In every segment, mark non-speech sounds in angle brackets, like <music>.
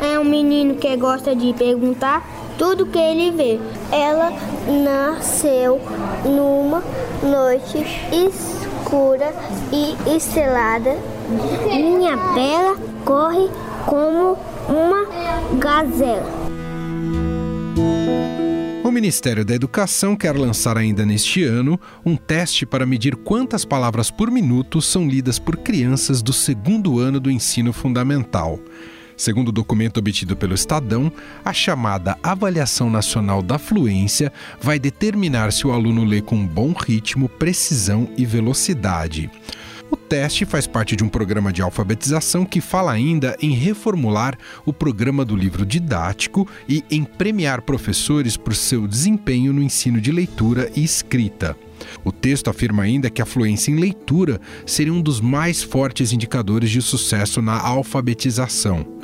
é um menino que gosta de perguntar tudo que ele vê. Ela nasceu numa noite escura e estrelada. Minha bela corre como uma gazela. O Ministério da Educação quer lançar ainda neste ano um teste para medir quantas palavras por minuto são lidas por crianças do segundo ano do ensino fundamental. Segundo o documento obtido pelo Estadão, a chamada Avaliação Nacional da Fluência vai determinar se o aluno lê com bom ritmo, precisão e velocidade. O teste faz parte de um programa de alfabetização que fala ainda em reformular o programa do livro didático e em premiar professores por seu desempenho no ensino de leitura e escrita. O texto afirma ainda que a fluência em leitura seria um dos mais fortes indicadores de sucesso na alfabetização.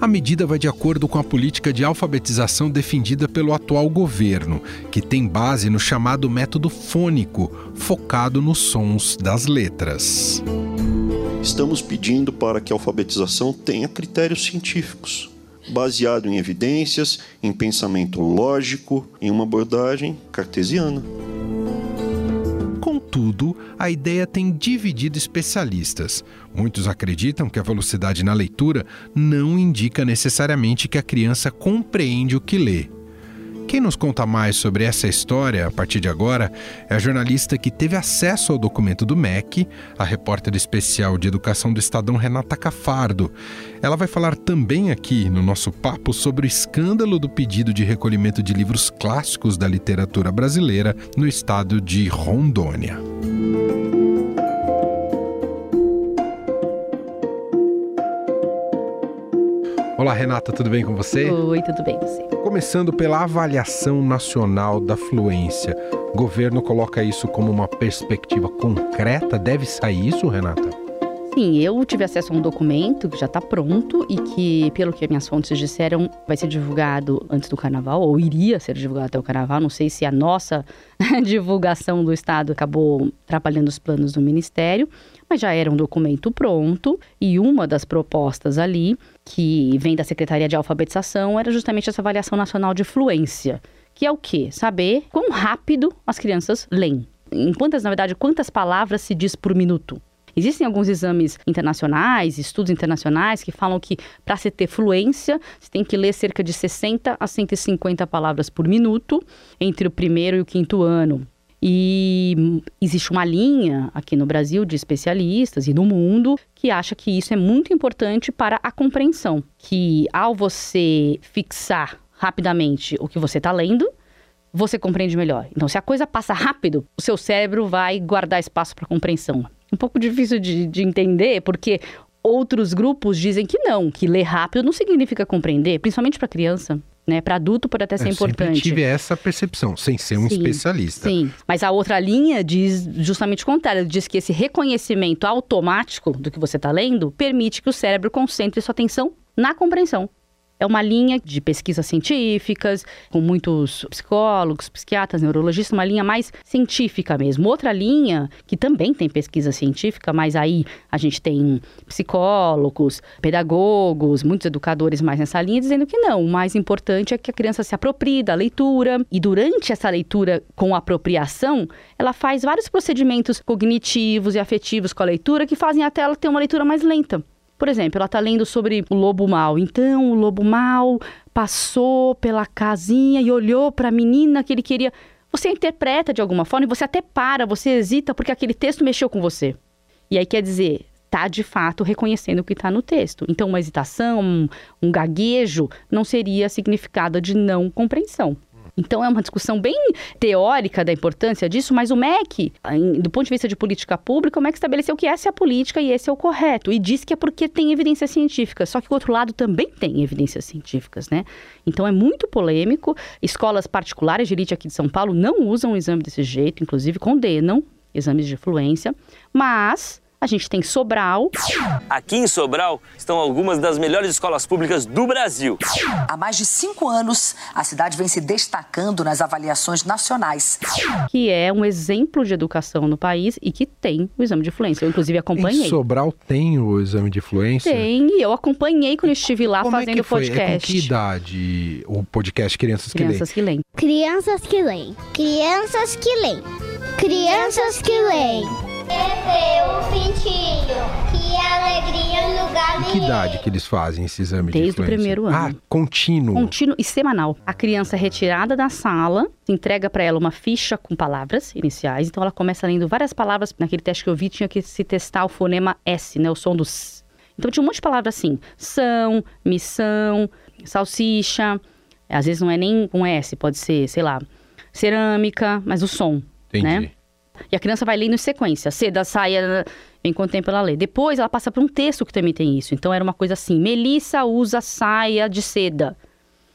A medida vai de acordo com a política de alfabetização defendida pelo atual governo, que tem base no chamado método fônico, focado nos sons das letras. Estamos pedindo para que a alfabetização tenha critérios científicos, baseado em evidências, em pensamento lógico, em uma abordagem cartesiana. Contudo, a ideia tem dividido especialistas. Muitos acreditam que a velocidade na leitura não indica necessariamente que a criança compreende o que lê. Quem nos conta mais sobre essa história a partir de agora é a jornalista que teve acesso ao documento do MEC, a repórter especial de educação do Estadão Renata Cafardo. Ela vai falar também aqui no nosso papo sobre o escândalo do pedido de recolhimento de livros clássicos da literatura brasileira no estado de Rondônia. Olá, Renata, tudo bem com você? Oi, tudo bem, você? Começando pela avaliação nacional da fluência. O governo coloca isso como uma perspectiva concreta? Deve sair isso, Renata? Sim, eu tive acesso a um documento que já está pronto e que, pelo que minhas fontes disseram, vai ser divulgado antes do carnaval, ou iria ser divulgado até o carnaval. Não sei se a nossa <laughs> divulgação do Estado acabou atrapalhando os planos do Ministério, mas já era um documento pronto e uma das propostas ali, que vem da Secretaria de Alfabetização, era justamente essa avaliação nacional de fluência, que é o quê? Saber quão rápido as crianças leem. Em quantas, na verdade, quantas palavras se diz por minuto. Existem alguns exames internacionais, estudos internacionais, que falam que para se ter fluência, você tem que ler cerca de 60 a 150 palavras por minuto entre o primeiro e o quinto ano. E existe uma linha aqui no Brasil de especialistas e no mundo que acha que isso é muito importante para a compreensão. Que ao você fixar rapidamente o que você está lendo, você compreende melhor. Então, se a coisa passa rápido, o seu cérebro vai guardar espaço para compreensão. Um pouco difícil de, de entender, porque outros grupos dizem que não, que ler rápido não significa compreender, principalmente para criança né? Para adulto pode até ser eu importante. Eu tive essa percepção, sem ser um sim, especialista. Sim, mas a outra linha diz justamente o contrário. Diz que esse reconhecimento automático do que você está lendo permite que o cérebro concentre sua atenção na compreensão. É uma linha de pesquisas científicas, com muitos psicólogos, psiquiatras, neurologistas, uma linha mais científica mesmo. Outra linha, que também tem pesquisa científica, mas aí a gente tem psicólogos, pedagogos, muitos educadores mais nessa linha, dizendo que não. O mais importante é que a criança se aproprie da leitura e durante essa leitura com apropriação, ela faz vários procedimentos cognitivos e afetivos com a leitura que fazem até ela ter uma leitura mais lenta. Por exemplo, ela está lendo sobre o lobo mau. Então, o lobo mau passou pela casinha e olhou para a menina que ele queria. Você interpreta de alguma forma e você até para, você hesita porque aquele texto mexeu com você. E aí quer dizer, tá de fato reconhecendo o que está no texto. Então, uma hesitação, um, um gaguejo não seria significado de não compreensão. Então é uma discussão bem teórica da importância disso, mas o MEC, do ponto de vista de política pública, o MEC estabeleceu que essa é a política e esse é o correto. E diz que é porque tem evidências científicas. Só que o outro lado também tem evidências científicas, né? Então é muito polêmico. Escolas particulares de elite aqui de São Paulo não usam o exame desse jeito, inclusive condenam exames de fluência, mas a gente tem Sobral. Aqui em Sobral estão algumas das melhores escolas públicas do Brasil. Há mais de cinco anos, a cidade vem se destacando nas avaliações nacionais. Que é um exemplo de educação no país e que tem o exame de fluência. Eu, inclusive, acompanhei. Em Sobral tem o exame de fluência? Tem, e eu acompanhei quando estive lá Como fazendo é que foi? podcast. É com que idade o podcast Crianças, Crianças que leem. Crianças que leem. Crianças que leem. Crianças que leem. Meu pintinho, que alegria no lugar Que idade que eles fazem esse exame de Desde o influência? primeiro ano. Ah, contínuo. Contínuo e semanal. A criança é retirada da sala, se entrega para ela uma ficha com palavras iniciais. Então ela começa lendo várias palavras. Naquele teste que eu vi, tinha que se testar o fonema S, né? O som do S. Então tinha um monte de palavras assim: são, missão, salsicha. Às vezes não é nem com S, pode ser, sei lá, cerâmica, mas o som. Entendi. né? E a criança vai lendo em sequência. Seda, saia, enquanto tempo ela lê. Depois ela passa por um texto que também tem isso. Então era uma coisa assim: Melissa usa saia de seda.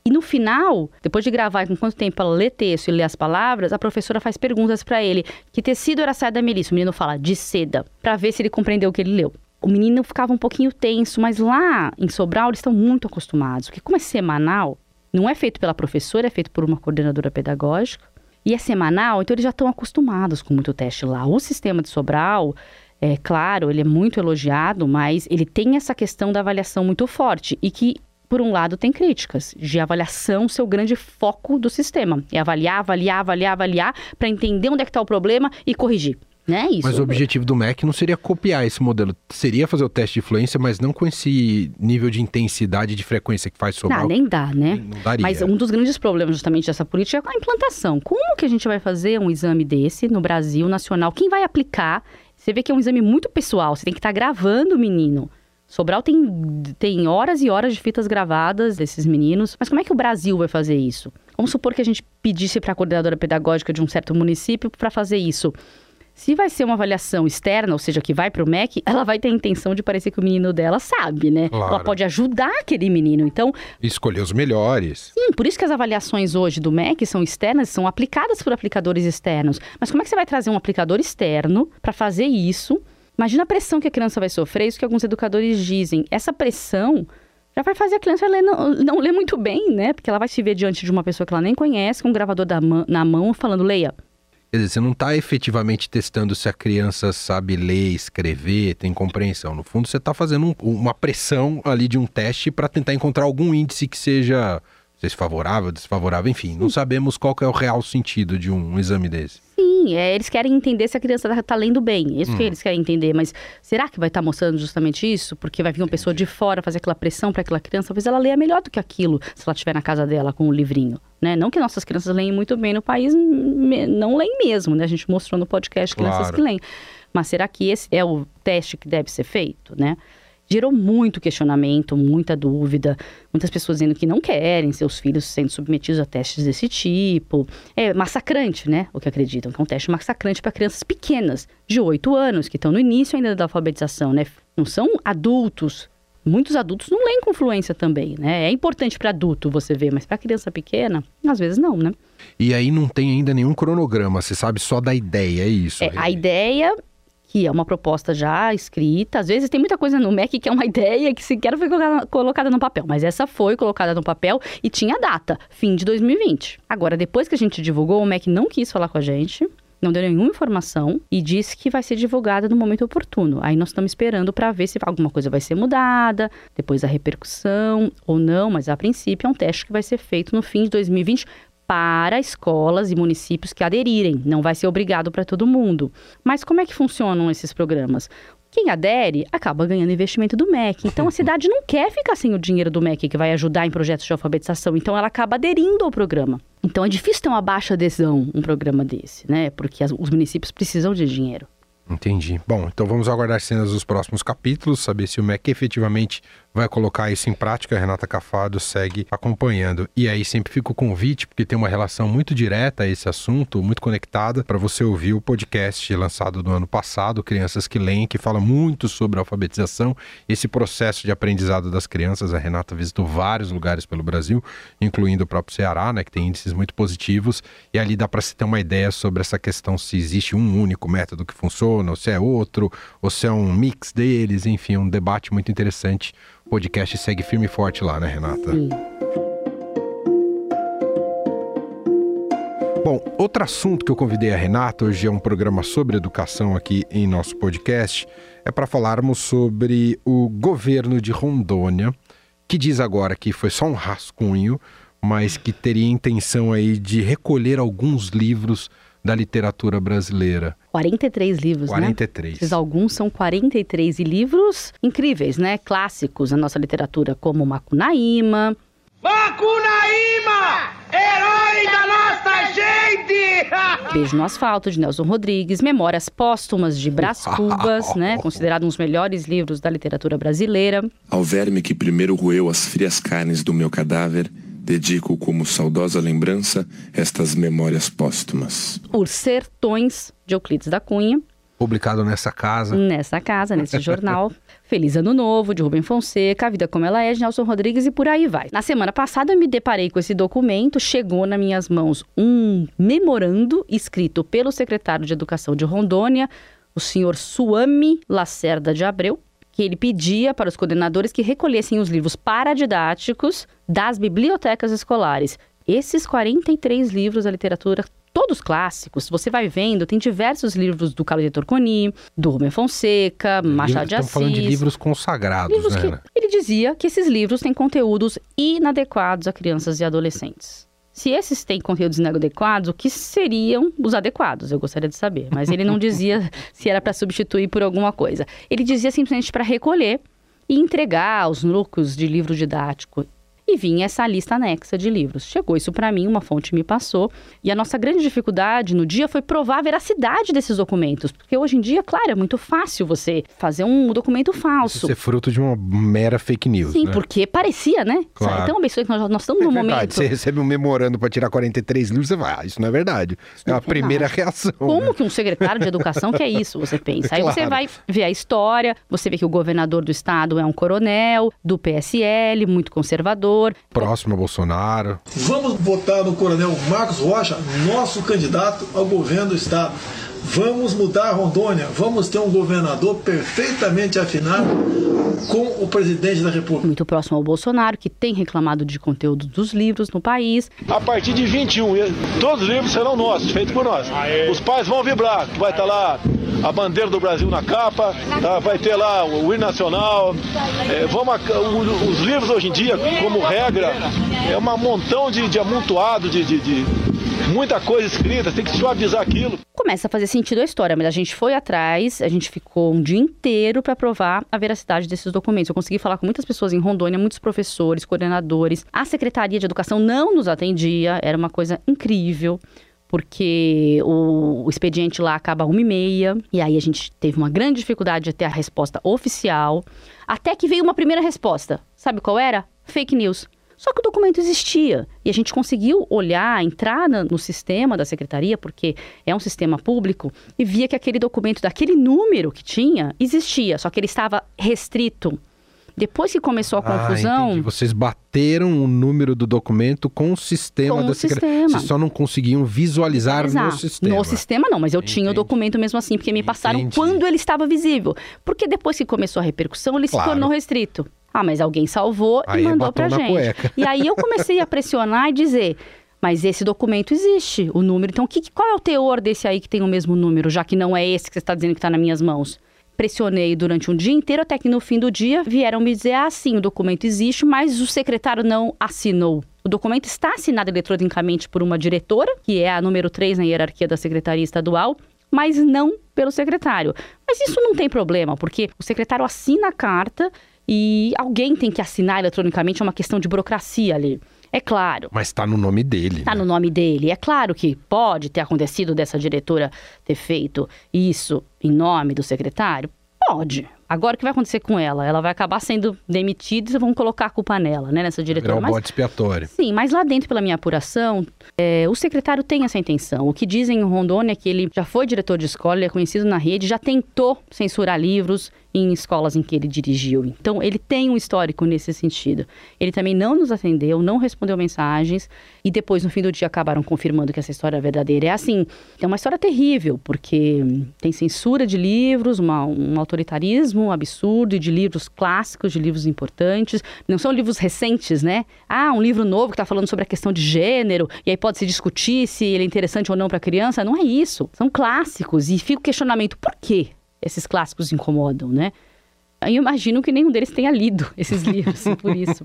E no final, depois de gravar com quanto tempo ela lê texto e lê as palavras, a professora faz perguntas para ele. Que tecido era a saia da Melissa? O menino fala de seda, para ver se ele compreendeu o que ele leu. O menino ficava um pouquinho tenso, mas lá em Sobral eles estão muito acostumados, porque como é semanal, não é feito pela professora, é feito por uma coordenadora pedagógica. E é semanal, então eles já estão acostumados com muito teste lá. O sistema de Sobral, é claro, ele é muito elogiado, mas ele tem essa questão da avaliação muito forte e que, por um lado, tem críticas de avaliação ser o grande foco do sistema. É avaliar, avaliar, avaliar, avaliar, para entender onde é que está o problema e corrigir. Né? Isso. Mas o objetivo do MEC não seria copiar esse modelo, seria fazer o teste de influência, mas não com esse nível de intensidade e de frequência que faz Sobral. Não, nem dá, né? Não daria. Mas um dos grandes problemas justamente dessa política é a implantação. Como que a gente vai fazer um exame desse no Brasil nacional? Quem vai aplicar? Você vê que é um exame muito pessoal, você tem que estar gravando o menino. Sobral tem, tem horas e horas de fitas gravadas desses meninos. Mas como é que o Brasil vai fazer isso? Vamos supor que a gente pedisse para a coordenadora pedagógica de um certo município para fazer isso. Se vai ser uma avaliação externa, ou seja, que vai para o MEC, ela vai ter a intenção de parecer que o menino dela sabe, né? Claro. Ela pode ajudar aquele menino. Então, Escolher os melhores. Sim, por isso que as avaliações hoje do MEC são externas, são aplicadas por aplicadores externos. Mas como é que você vai trazer um aplicador externo para fazer isso? Imagina a pressão que a criança vai sofrer, isso que alguns educadores dizem. Essa pressão já vai fazer a criança ler, não, não ler muito bem, né? Porque ela vai se ver diante de uma pessoa que ela nem conhece, com um gravador da na mão, falando, leia. Quer dizer, você não está efetivamente testando se a criança sabe ler, escrever, tem compreensão. No fundo, você está fazendo um- uma pressão ali de um teste para tentar encontrar algum índice que seja, não sei se favorável, desfavorável, enfim. Não sabemos qual é o real sentido de um exame desse. Sim, é, eles querem entender se a criança está tá lendo bem. Isso que eles querem entender. Mas será que vai estar mostrando justamente isso? Porque vai vir uma pessoa de fora fazer aquela pressão para aquela criança. Talvez ela leia melhor do que aquilo se ela estiver na casa dela com o livrinho. Né? Não que nossas crianças leem muito bem no país, não leem mesmo. Né? A gente mostrou no podcast crianças Claro. que leem. Mas será que esse é o teste que deve ser feito? Né? Gerou muito questionamento, muita dúvida. Muitas pessoas dizendo que não querem seus filhos sendo submetidos a testes desse tipo. É massacrante, né? O que acreditam, que é um teste massacrante para crianças pequenas, de 8 anos, que estão no início ainda da alfabetização, né? Não são adultos. Muitos adultos não leem com fluência também, né? É importante para adulto você ver, mas para criança pequena, às vezes não, né? E aí não tem ainda nenhum cronograma, você sabe só da ideia, é isso. É, a ideia, que é uma proposta já escrita, às vezes tem muita coisa no MEC que é uma <laughs> ideia que sequer foi colocada, no papel, mas essa foi colocada no papel e tinha data, fim de 2020. Agora, depois que a gente divulgou, o MEC não quis falar com a gente. Não deu nenhuma informação e disse que vai ser divulgada no momento oportuno. Aí nós estamos esperando para ver se alguma coisa vai ser mudada, depois a repercussão ou não, mas a princípio é um teste que vai ser feito no fim de 2020 para escolas e municípios que aderirem. Não vai ser obrigado para todo mundo. Mas como é que funcionam esses programas? Quem adere acaba ganhando investimento do MEC. Então a <laughs> cidade não quer ficar sem o dinheiro do MEC que vai ajudar em projetos de alfabetização. Então ela acaba aderindo ao programa. Então é difícil ter uma baixa adesão um programa desse, né? Porque as- os municípios precisam de dinheiro. Entendi. Bom, então vamos aguardar cenas dos próximos capítulos, saber se o MEC efetivamente vai colocar isso em prática. A Renata Cafado segue acompanhando. E aí sempre fica o convite, porque tem uma relação muito direta a esse assunto, muito conectada, para você ouvir o podcast lançado no ano passado, Crianças que Leem, que fala muito sobre alfabetização, esse processo de aprendizado das crianças. A Renata visitou vários lugares pelo Brasil, incluindo o próprio Ceará, né, que tem índices muito positivos, e ali dá para se ter uma ideia sobre essa questão se existe um único método que funciona, ou se é outro, ou se é um mix deles, enfim, um debate muito interessante. O podcast segue firme e forte lá, né, Renata? Sim. Bom, outro assunto que eu convidei a Renata, hoje é um programa sobre educação aqui em nosso podcast, é para falarmos sobre o governo de Rondônia, que diz agora que foi só um rascunho, mas que teria intenção aí de recolher alguns livros da literatura brasileira. 43 livros, 43. né? Esses alguns são 43 e livros incríveis, né? Clássicos da nossa literatura, como Macunaíma. Macunaíma! Herói da nossa gente! <laughs> Beijo no Asfalto, de Nelson Rodrigues, Memórias Póstumas de Brás <laughs> Cubas, né? <laughs> Considerado um dos melhores livros da literatura brasileira. Ao verme que primeiro roeu as frias carnes do meu cadáver, dedico como saudosa lembrança estas memórias póstumas. Os Sertões, de Euclides da Cunha. Publicado nessa casa. Nessa casa, nesse jornal. <laughs> Feliz Ano Novo, de Rubem Fonseca, A Vida Como Ela É, de Nelson Rodrigues e por aí vai. Na semana passada eu me deparei com esse documento, chegou nas minhas mãos um memorando escrito pelo secretário de Educação de Rondônia, o senhor Suami Lacerda de Abreu, que ele pedia para os coordenadores que recolhessem os livros paradidáticos das bibliotecas escolares. Esses 43 livros da literatura todos clássicos. Você vai vendo, tem diversos livros do Carlos de Torconi, do Rubem Fonseca, Machado de Assis. Estamos falando de livros consagrados, livros né? que, ele dizia que esses livros têm conteúdos inadequados a crianças e adolescentes. Se esses têm conteúdos inadequados, o que seriam os adequados? Eu gostaria de saber. Mas ele não <laughs> dizia se era para substituir por alguma coisa. Ele dizia simplesmente para recolher e entregar os núcleos de livro didático e vinha essa lista anexa de livros. Chegou isso para mim, uma fonte me passou, e a nossa grande dificuldade no dia foi provar a veracidade desses documentos, porque hoje em dia, claro, é muito fácil você fazer um documento falso. Isso é fruto de uma mera fake news, Sim, né? porque parecia, né? Claro. Então, abençoe que nós, nós estamos É num verdade, momento. você recebe um memorando para tirar 43 livros, você vai, ah, isso não é verdade. é a é primeira verdade. reação. Como né? que um secretário de educação quer isso? Você pensa. Aí você Claro. vai ver a história, você vê que o governador do estado é um coronel do PSL, muito conservador. Próximo a Bolsonaro. Vamos votar no Coronel Marcos Rocha, nosso candidato ao governo do Estado. Vamos mudar Rondônia. Vamos ter um governador perfeitamente afinado com o presidente da República. Muito próximo ao Bolsonaro, que tem reclamado de conteúdo dos livros no país. A partir de 21, todos os livros serão nossos, feitos por nós. Os pais vão vibrar, vai estar lá a bandeira do Brasil na capa, tá? vai ter lá o hino nacional. É, vamos os livros hoje em dia, como regra, é um montão de, de amontoado, de, de- de muita coisa escrita, tem que suavizar aquilo. Começa a fazer sentido a história, mas a gente foi atrás, a gente ficou um dia inteiro para provar a veracidade desses documentos. Eu consegui falar com muitas pessoas em Rondônia, muitos professores, coordenadores. A Secretaria de Educação não nos atendia, era uma coisa incrível. Porque o, expediente lá acaba uma e meia, e aí a gente teve uma grande dificuldade de ter a resposta oficial. Até que veio uma primeira resposta. Sabe qual era? Fake news. Só que o documento existia e a gente conseguiu olhar, entrar no sistema da secretaria, porque é um sistema público, e via que aquele documento daquele número que tinha existia, só que ele estava restrito. Depois que começou a Ah, confusão, entendi. Vocês bateram o número do documento com o sistema Com da secretaria. Vocês só não conseguiam visualizar no sistema. No sistema não, mas eu tinha o Entendi. documento mesmo assim, porque me passaram Entendi. quando ele estava visível. Porque depois que começou a repercussão, ele Claro. se tornou restrito. Ah, mas alguém salvou Aí e mandou pra gente. cueca. E aí eu comecei a pressionar e dizer. Mas esse documento existe, o número. Então, que, qual é o teor desse aí que tem o mesmo número, já que não é esse que você está dizendo que está nas minhas mãos? Pressionei durante um dia inteiro, até que no fim do dia vieram me dizer: ah, sim, o documento existe, mas o secretário não assinou. O documento está assinado eletronicamente por uma diretora, que é a número 3 na hierarquia da Secretaria Estadual, mas não pelo secretário. Mas isso não tem problema, porque o secretário assina a carta e alguém tem que assinar eletronicamente, é uma questão de burocracia ali. É claro. Mas tá no nome dele. Está né? no nome dele. É claro que pode ter acontecido dessa diretora ter feito isso em nome do secretário. Pode, Agora o que vai acontecer com ela? Ela vai acabar sendo demitida e vão colocar a culpa nela, né, nessa diretora. Virar um Mas- bode expiatório. Sim, mas lá dentro, pela minha apuração, é, o secretário tem essa intenção. O que dizem em Rondônia é que ele já foi diretor de escola, ele é conhecido na rede, já tentou censurar livros em escolas em que ele dirigiu. Então, ele tem um histórico nesse sentido. Ele também não nos atendeu, não respondeu mensagens e depois, no fim do dia, acabaram confirmando que essa história é verdadeira. É assim, é uma história terrível, porque tem censura de livros, uma- um autoritarismo absurdo de livros clássicos, de livros importantes. Não são livros recentes, né? Ah, um livro novo que está falando sobre a questão de gênero, e aí pode se discutir se ele é interessante ou não para criança. Não é isso. São clássicos. E fica o questionamento: por que esses clássicos incomodam, né? Eu imagino que nenhum deles tenha lido esses livros, por isso.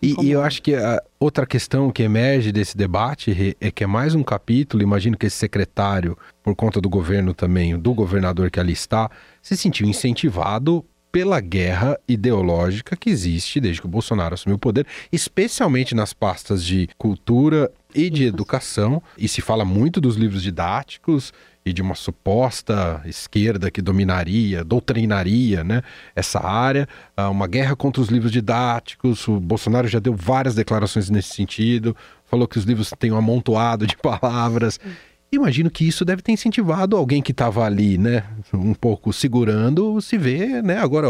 E, e eu acho que a outra questão que emerge desse debate é que é mais um capítulo. Imagino que esse secretário, por conta do governo também, do governador que ali está, se sentiu incentivado pela guerra ideológica que existe desde que o Bolsonaro assumiu o poder, especialmente nas pastas de cultura e de educação. E se fala muito dos livros didáticos e de uma suposta esquerda que dominaria, doutrinaria, né, essa área, Ah, uma guerra contra os livros didáticos. O Bolsonaro já deu várias declarações nesse sentido, falou que os livros têm um amontoado de <laughs> palavras. Imagino que isso deve ter incentivado alguém que estava ali, né, um pouco segurando, se ver, né, agora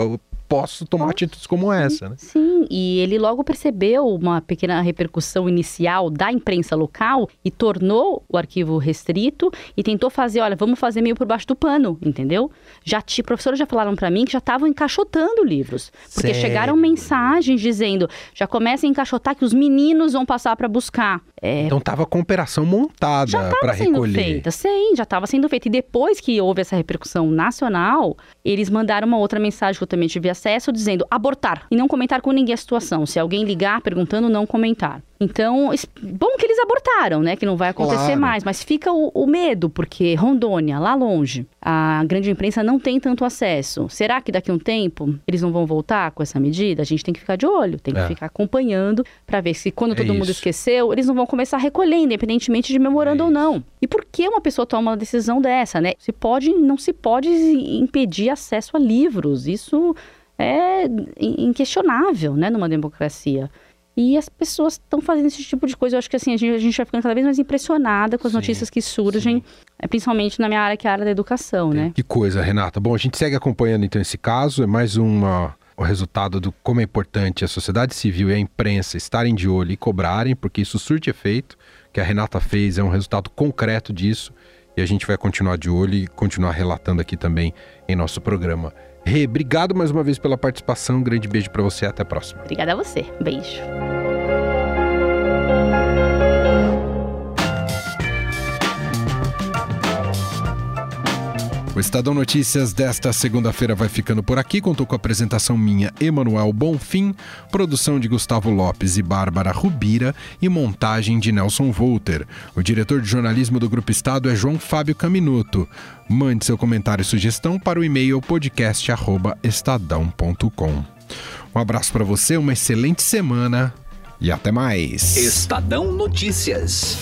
posso tomar atitudes como essa, né? Sim, e ele logo percebeu uma pequena repercussão inicial da imprensa local e tornou o arquivo restrito e tentou fazer, olha, vamos fazer meio por baixo do pano, entendeu? Já ti, professores já falaram para mim que já estavam encaixotando livros, porque Sério? chegaram mensagens dizendo, já começa a encaixotar que os meninos vão passar para buscar. É, Então tava com operação montada já para estava sendo recolher. feita, sim, já estava sendo feita. E depois que houve essa repercussão nacional, eles mandaram uma outra mensagem que eu também tive acesso, dizendo abortar e não comentar com ninguém a situação. Se alguém ligar perguntando, não comentar. Então, bom que eles abortaram, né? Que não vai acontecer Claro. mais. Mas fica o, o medo, porque Rondônia, lá longe, a grande imprensa não tem tanto acesso. Será que daqui a um tempo eles não vão voltar com essa medida? A gente tem que ficar de olho, tem que É. ficar acompanhando para ver se quando É todo mundo isso. esqueceu, eles não vão começar a recolher, independentemente de memorando É ou não. E por que uma pessoa toma uma decisão dessa, né? Se pode, não se pode impedir acesso a livros. Isso é in- inquestionável, né, numa democracia. E as pessoas estão fazendo esse tipo de coisa. Eu acho que assim, a gente, a gente vai ficando cada vez mais impressionada com as Sim, notícias que surgem, é, principalmente na minha área, que é a área da educação, né? Que coisa, Renata. Bom, a gente segue acompanhando então esse caso. É mais uma, o resultado do como é importante a sociedade civil e a imprensa estarem de olho e cobrarem, porque isso surte efeito. O que a Renata fez é um resultado concreto disso. E a gente vai continuar de olho e continuar relatando aqui também em nosso programa. Rê, obrigado mais uma vez pela participação. Um grande beijo para você. Até a próxima. Obrigada a você. Beijo. Estadão Notícias desta segunda-feira vai ficando por aqui. Contou com a apresentação minha, Emanuel Bonfim, produção de Gustavo Lopes e Bárbara Rubira e montagem de Nelson Volter. O diretor de jornalismo do Grupo Estado é João Fábio Caminuto. Mande seu comentário e sugestão para o e-mail podcast@estadão.com. Um abraço para você, uma excelente semana e até mais. Estadão Notícias.